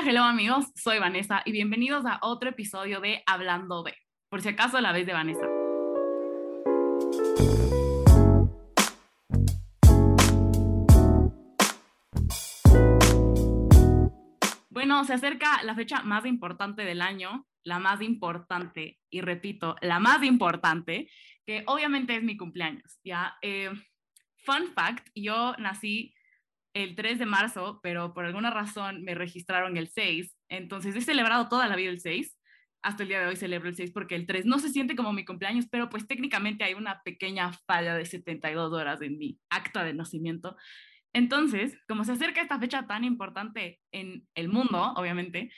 Hola, hello amigos, soy Vanessa y bienvenidos a otro episodio de Hablando de, por si acaso la vez de Vanessa. Bueno, se acerca la fecha más importante del año, la más importante, y repito, la más importante, que obviamente es mi cumpleaños, ¿ya? Eh, fun fact, yo nací el 3 de marzo, pero por alguna razón me registraron el 6. Entonces he celebrado toda la vida el 6. Hasta el día de hoy celebro el 6 porque el 3 no se siente como mi cumpleaños, pero pues técnicamente hay una pequeña falla de 72 horas en mi acta de nacimiento. Entonces, como se acerca esta fecha tan importante en el mundo, obviamente,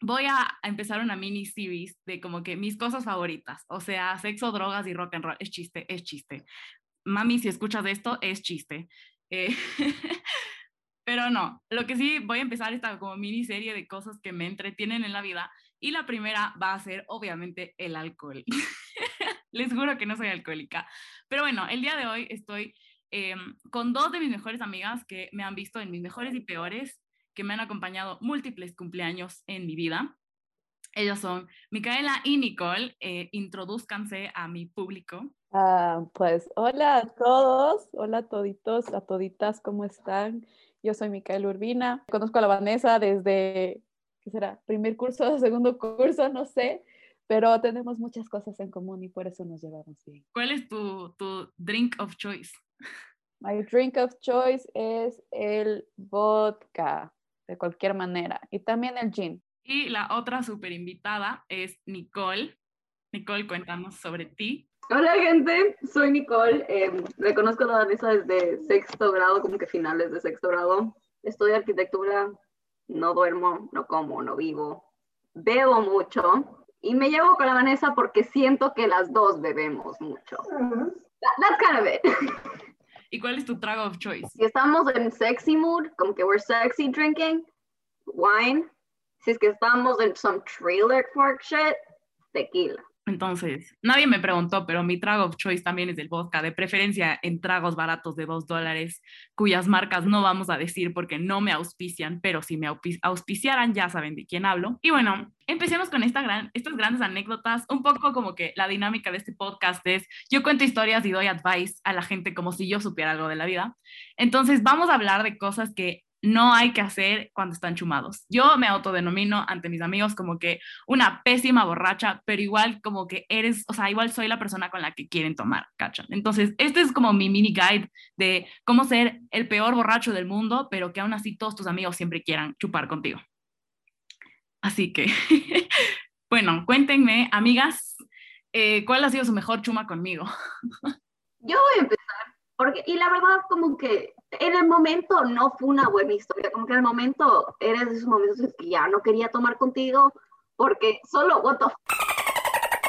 voy a empezar una mini series de como que mis cosas favoritas, o sea, sexo, drogas y rock and roll. Es chiste, es chiste. Mami, si escuchas esto, es chiste. Eh, Pero no, lo que sí voy a empezar esta como miniserie de cosas que me entretienen en la vida y la primera va a ser obviamente el alcohol. Les juro que no soy alcohólica. Pero bueno, el día de hoy estoy em, con dos de mis mejores amigas que me han visto en mis mejores y peores, que me han acompañado múltiples cumpleaños en mi vida. Ellas son Micaela y Nicole. Eh, introduzcanse a mi público. Ah, pues hola a todos, hola a toditos, a toditas, ¿cómo están? Yo soy Micaela Urbina. Conozco a la Vanessa desde, ¿qué será? Primer curso, segundo curso, no sé. Pero tenemos muchas cosas en común y por eso nos llevamos bien. ¿Cuál es tu, tu drink of choice? My drink of choice es el vodka, de cualquier manera. Y también el gin. Y la otra super invitada es Nicole. Nicole, cuéntanos sobre ti. Hola gente, soy Nicole. Eh, conozco la Vanessa desde sexto grado, como que finales de sexto grado. Estudio arquitectura, no duermo, no como, no vivo. Bebo mucho y me llevo con la Vanessa porque siento que las dos bebemos mucho. that's kind of it. ¿Y cuál es tu trago of choice? Si estamos en sexy mood, como que we're sexy drinking, wine. Si es que estamos en some trailer park shit, tequila. Entonces, nadie me preguntó, pero mi trago of choice también es el vodka, de preferencia en tragos baratos de dos dólares, cuyas marcas no vamos a decir porque no me auspician, pero si me auspiciaran ya saben de quién hablo. Y bueno, empecemos con estas grandes anécdotas, un poco como que la dinámica de este podcast es, yo cuento historias y doy advice a la gente como si yo supiera algo de la vida. Entonces, vamos a hablar de cosas que no hay que hacer cuando están chumados. Yo me autodenomino ante mis amigos como que una pésima borracha, pero igual como que eres, o sea, igual soy la persona con la que quieren tomar, ¿cachan? Entonces, este es como mi mini guide de cómo ser el peor borracho del mundo, pero que aún así todos tus amigos siempre quieran chupar contigo. Así que, bueno, cuéntenme, amigas, eh, ¿cuál ha sido su mejor chuma conmigo? Yo voy a empezar, porque, y la verdad, como que en el momento no fue una buena historia, como que en el momento eres de esos momentos en que ya no quería tomar contigo porque solo, what the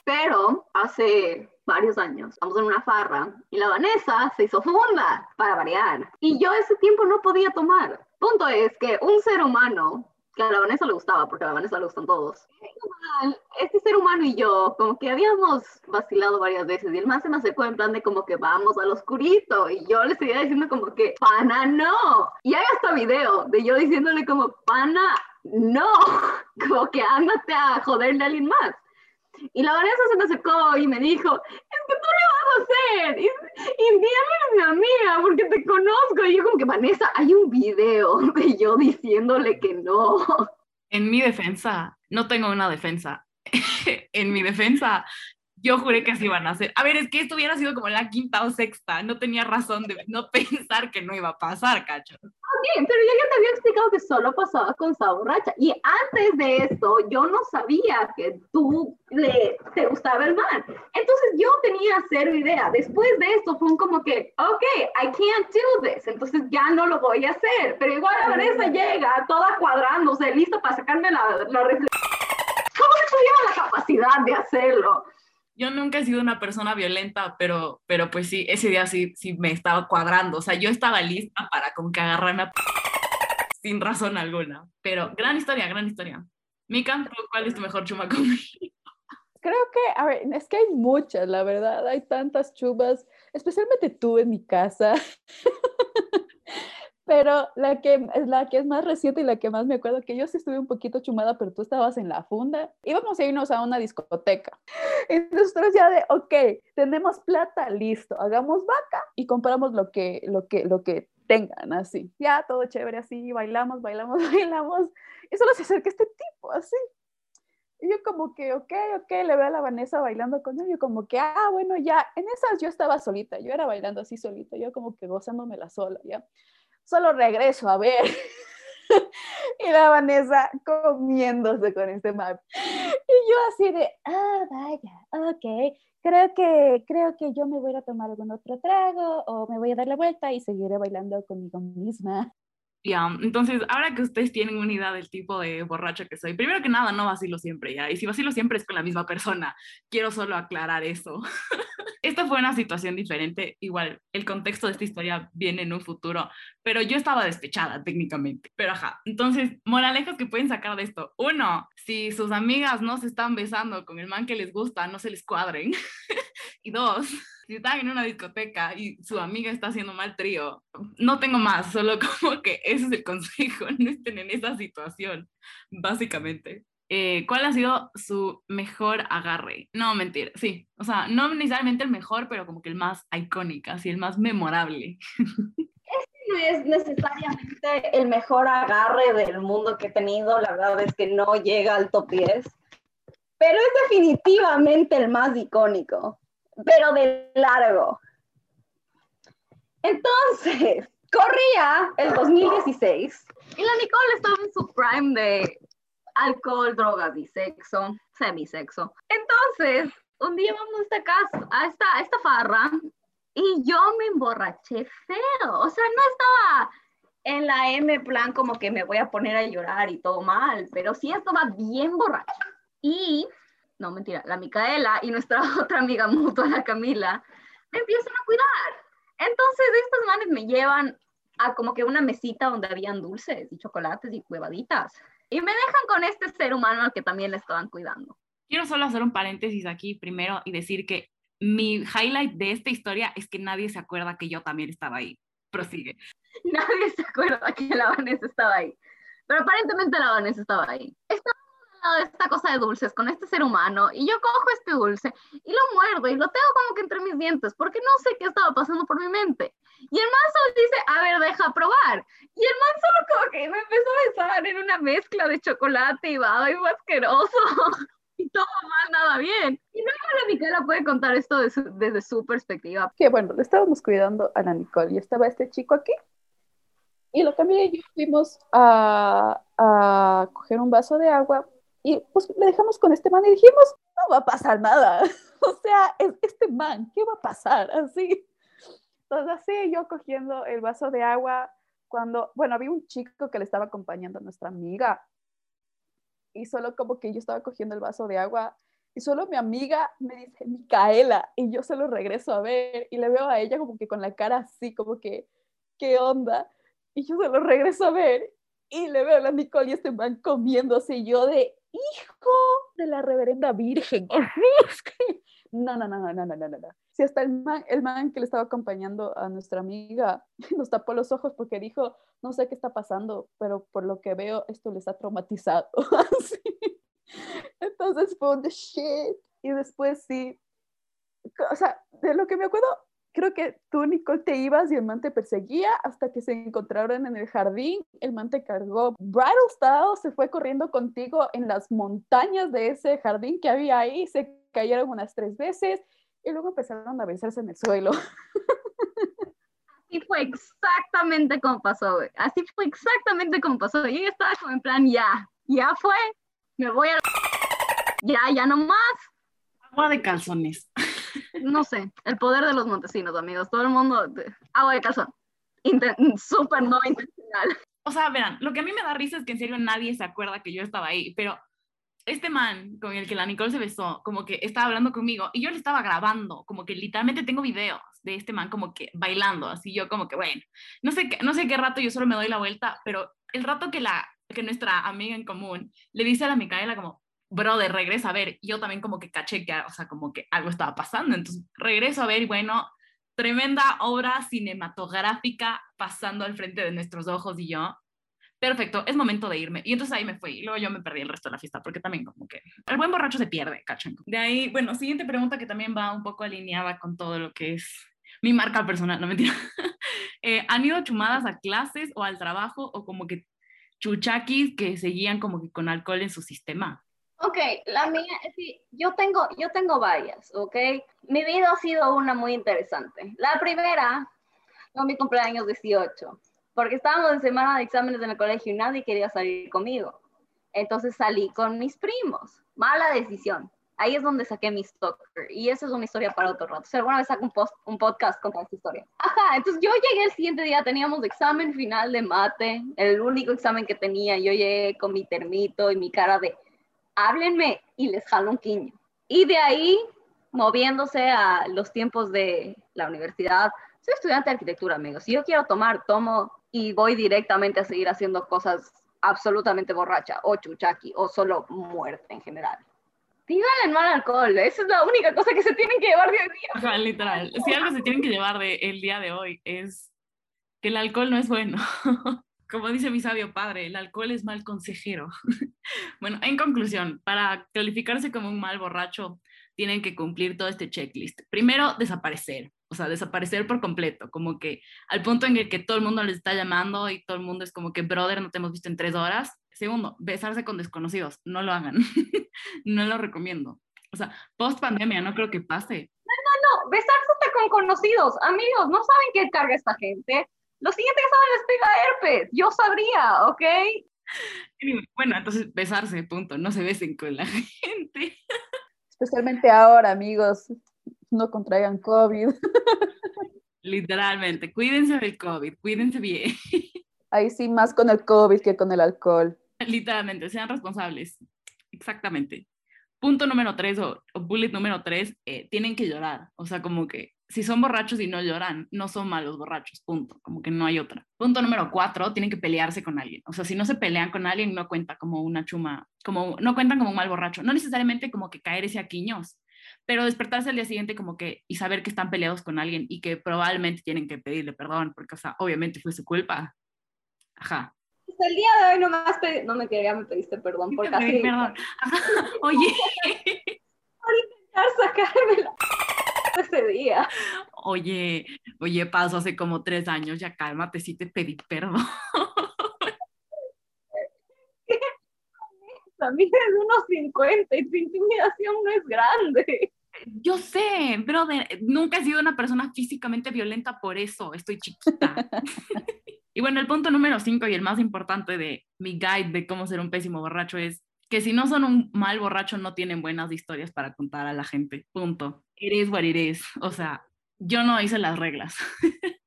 Pero hace varios años, estamos en una farra y la Vanessa se hizo funda para variar. Y yo ese tiempo no podía tomar. Punto es que un ser humano que a la Vanessa le gustaba, porque a la Vanessa le gustan todos. Este ser humano y yo, como que habíamos vacilado varias veces, y el más se me acercó en plan de como que vamos al oscurito, y yo le seguía diciendo como que, pana, no. Y hay hasta video de yo diciéndole como, pana, no, como que ándate a joderle a alguien más. Y la Vanessa se me acercó y me dijo, es que hacer, y, y eres mi amiga porque te conozco. Y yo como que, Vanessa, hay un video de yo diciéndole que no. En mi defensa, no tengo una defensa. en mi defensa, yo juré que se iban a hacer. A ver, es que esto hubiera sido como la quinta o sexta. No tenía razón de no pensar que no iba a pasar, cacho. Ok, pero yo ya te había explicado que solo pasaba con esa borracha. Y antes de esto, yo no sabía que tú le, te gustaba el man. Entonces yo tenía cero idea. Después de esto fue como que, ok, I can't do this. Entonces ya no lo voy a hacer. Pero igual a Vanessa llega toda cuadrándose, lista para sacarme la, la reflexión. ¿Cómo tuviera la capacidad de hacerlo? Yo nunca he sido una persona violenta, pero, pero pues sí, ese día sí, sí me estaba cuadrando. O sea, yo estaba lista para como que agarrarme a... sin razón alguna. Pero gran historia, gran historia. Mika, ¿cuál es tu mejor chuma conmigo? Creo que, a ver, es que hay muchas, la verdad, hay tantas chumas, especialmente tú en mi casa. Pero la que, la que es más reciente y la que más me acuerdo, que yo sí estuve un poquito chumada, pero tú estabas en la funda. Íbamos a irnos a una discoteca. Y nosotros ya de, ok, tenemos plata, listo, hagamos vaca y compramos lo que, lo que, lo que tengan, así. Ya, todo chévere, así, bailamos, bailamos, bailamos. Y solo se acerca este tipo, así. Y yo como que, ok, ok, le veo a la Vanessa bailando con él, yo como que, ah, bueno, ya, en esas yo estaba solita, yo era bailando así solita, yo como que gozándome la sola, ya. Solo regreso a ver. y la Vanessa comiéndose con este map. Y yo así de, ah, vaya, ok, creo que, creo que yo me voy a tomar algún otro trago o me voy a dar la vuelta y seguiré bailando conmigo misma. Ya, entonces, ahora que ustedes tienen una idea del tipo de borracha que soy, primero que nada, no vacilo siempre, ¿ya? Y si vacilo siempre es con la misma persona. Quiero solo aclarar eso. esta fue una situación diferente. Igual, el contexto de esta historia viene en un futuro, pero yo estaba despechada técnicamente. Pero ajá, entonces, moralejas que pueden sacar de esto. Uno, si sus amigas no se están besando con el man que les gusta, no se les cuadren. y dos, si están en una discoteca y su amiga está haciendo mal trío, no tengo más, solo como que ese es el consejo, no estén en esa situación, básicamente. Eh, ¿Cuál ha sido su mejor agarre? No, mentir, sí. O sea, no necesariamente el mejor, pero como que el más icónico, así, el más memorable. Este no es necesariamente el mejor agarre del mundo que he tenido, la verdad es que no llega al top 10, pero es definitivamente el más icónico, pero de largo. Entonces, corría el 2016 y la Nicole estaba en su prime de alcohol, drogas y sexo, semisexo. Entonces, un día vamos a esta casa, a esta, a esta farra, y yo me emborraché feo. O sea, no estaba en la M plan como que me voy a poner a llorar y todo mal, pero sí estaba bien borracha. Y, no mentira, la Micaela y nuestra otra amiga mutua, la Camila, me empiezan a cuidar. Entonces, estos manes me llevan a como que una mesita donde habían dulces y chocolates y huevaditas. Y me dejan con este ser humano al que también le estaban cuidando. Quiero solo hacer un paréntesis aquí primero y decir que mi highlight de esta historia es que nadie se acuerda que yo también estaba ahí. Prosigue. Nadie se acuerda que la Vanessa estaba ahí. Pero aparentemente la Vanessa estaba ahí. Estaba de esta cosa de dulces con este ser humano y yo cojo este dulce y lo muerdo y lo tengo como que entre mis dientes porque no sé qué estaba pasando por mi mente. Y el man solo dice, a ver, deja probar. Y el man solo como que me empezó a besar en una mezcla de chocolate y baba y asqueroso. y todo mal, nada bien. Y luego la Micaela puede contar esto desde su perspectiva. Que bueno, le estábamos cuidando a la Nicole y estaba este chico aquí. Y lo cambié y yo fuimos a, a coger un vaso de agua y pues le dejamos con este man y dijimos, no va a pasar nada. o sea, es este man, ¿qué va a pasar? Así. Entonces así yo cogiendo el vaso de agua, cuando, bueno, había un chico que le estaba acompañando a nuestra amiga y solo como que yo estaba cogiendo el vaso de agua y solo mi amiga me dice, Micaela, y yo se lo regreso a ver y le veo a ella como que con la cara así, como que, ¿qué onda? Y yo se lo regreso a ver y le veo a la Nicole y este man comiéndose y yo de, hijo de la reverenda virgen. No, no, no, no, no, no, no. Si hasta el man, el man que le estaba acompañando a nuestra amiga nos tapó los ojos porque dijo, no sé qué está pasando, pero por lo que veo esto les ha traumatizado. Entonces fue un shit. Y después sí, o sea, de lo que me acuerdo, que tú, Nicole, te ibas y el man te perseguía hasta que se encontraron en el jardín. El man te cargó. Bridal Style se fue corriendo contigo en las montañas de ese jardín que había ahí. Se cayeron unas tres veces y luego empezaron a besarse en el suelo. Así fue exactamente como pasó, güey. Así fue exactamente como pasó. Yo estaba como en plan, ya, ya fue, me voy a... Ya, ya no más. Agua de calzones no sé, el poder de los montesinos, amigos. Todo el mundo, agua de calzón. Súper no intencional. O sea, verán, lo que a mí me da risa es que en serio nadie se acuerda que yo estaba ahí, pero este man con el que la Nicole se besó, como que estaba hablando conmigo y yo le estaba grabando, como que literalmente tengo videos de este man como que bailando, así yo como que, bueno, no sé, qué, no sé qué rato yo solo me doy la vuelta, pero el rato que, la, que nuestra amiga en común le dice a la Micaela como, brother, regresa a ver. Yo también como que caché que, o sea, como que algo estaba pasando. Entonces regreso a ver y bueno, tremenda obra cinematográfica pasando al frente de nuestros ojos y yo. Perfecto, es momento de irme. Y entonces ahí me fui. Y luego yo me perdí el resto de la fiesta porque también como que el buen borracho se pierde, ¿cachan? De ahí, bueno, siguiente pregunta que también va un poco alineada con todo lo que es mi marca personal, no mentira. eh, ¿Han ido chumadas a clases o al trabajo o como que chuchaquis que seguían como que con alcohol en su sistema? Ok, la mía, yo tengo, yo tengo varias, ok. Mi vida ha sido una muy interesante. La primera, fue mi cumpleaños 18, porque estábamos en semana de exámenes en el colegio y nadie quería salir conmigo. Entonces salí con mis primos. Mala decisión. Ahí es donde saqué mi stalker. Y esa es una historia para otro rato. O sea, alguna vez saco un, post, un podcast con esta historia. Ajá, entonces yo llegué el siguiente día, teníamos examen final de mate, el único examen que tenía. Yo llegué con mi termito y mi cara de háblenme y les jalo un quiño. Y de ahí, moviéndose a los tiempos de la universidad, soy estudiante de arquitectura, amigos. Si yo quiero tomar, tomo y voy directamente a seguir haciendo cosas absolutamente borracha o chuchaki o solo muerte en general. Vivan el mal alcohol, esa es la única cosa que se tienen que llevar de hoy día. Ajá, literal. Si algo se tienen que llevar de el día de hoy es que el alcohol no es bueno. Como dice mi sabio padre, el alcohol es mal consejero. bueno, en conclusión, para calificarse como un mal borracho, tienen que cumplir todo este checklist. Primero, desaparecer, o sea, desaparecer por completo, como que al punto en el que todo el mundo les está llamando y todo el mundo es como que, brother, no te hemos visto en tres horas. Segundo, besarse con desconocidos, no lo hagan, no lo recomiendo. O sea, post pandemia no creo que pase. No, no, no, besarse con conocidos, amigos, no saben qué carga esta gente lo siguiente que saben les pega herpes. Yo sabría, ¿ok? Bueno, entonces besarse, punto. No se besen con la gente. Especialmente ahora, amigos. No contraigan COVID. Literalmente, cuídense del COVID, cuídense bien. Ahí sí, más con el COVID que con el alcohol. Literalmente, sean responsables. Exactamente. Punto número tres o, bullet número tres, eh, tienen que llorar. O sea, como que si son borrachos y no lloran, no son malos borrachos, punto, como que no hay otra. Punto número cuatro, tienen que pelearse con alguien. O sea, si no se pelean con alguien, no cuenta como una chuma, como no cuentan como un mal borracho. No necesariamente como que caer ese aquiños, pero despertarse al día siguiente como que y saber que están peleados con alguien y que probablemente tienen que pedirle perdón, porque, o sea, obviamente fue su culpa. Ajá. Hasta el día de hoy nomás no me quería, me pediste perdón por casi. Perdón. Oye. por intentar sacármela ese día. Oye, oye, pasó hace como tres años, ya cálmate, sí te pedí perdón. También es unos 50 y tu intimidación no es grande. Yo sé, pero nunca he sido una persona físicamente violenta por eso, estoy chiquita. y bueno, el punto número 5 y el más importante de mi guide de cómo ser un pésimo borracho es que si no son un mal borracho no tienen buenas historias para contar a la gente. Punto. Eres it O sea, yo no hice las reglas.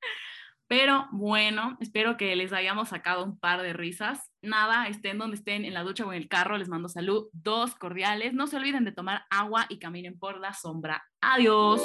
Pero bueno, espero que les hayamos sacado un par de risas. Nada, estén donde estén, en la ducha o en el carro, les mando salud, dos cordiales. No se olviden de tomar agua y caminen por la sombra. Adiós.